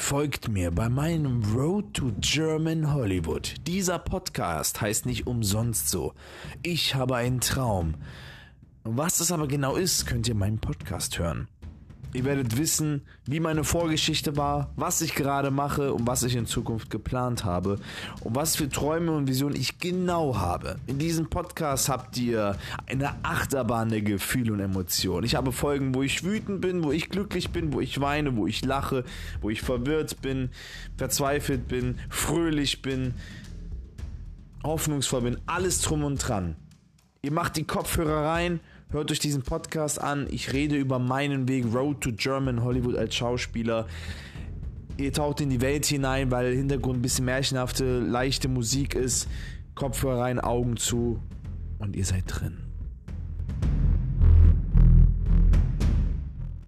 Folgt mir bei meinem Road to German Hollywood. Dieser Podcast heißt nicht umsonst so. Ich habe einen Traum. Was das aber genau ist, könnt ihr in meinem Podcast hören. Ihr werdet wissen, wie meine Vorgeschichte war, was ich gerade mache und was ich in Zukunft geplant habe und was für Träume und Visionen ich genau habe. In diesem Podcast habt ihr eine Achterbahn der Gefühle und Emotionen. Ich habe Folgen, wo ich wütend bin, wo ich glücklich bin, wo ich weine, wo ich lache, wo ich verwirrt bin, verzweifelt bin, fröhlich bin, hoffnungsvoll bin, alles drum und dran. Ihr macht die Kopfhörer rein Hört euch diesen Podcast an. Ich rede über meinen Weg Road to German Hollywood als Schauspieler. Ihr taucht in die Welt hinein, weil Hintergrund ein bisschen märchenhafte, leichte Musik ist. Kopfhörer rein, Augen zu und ihr seid drin.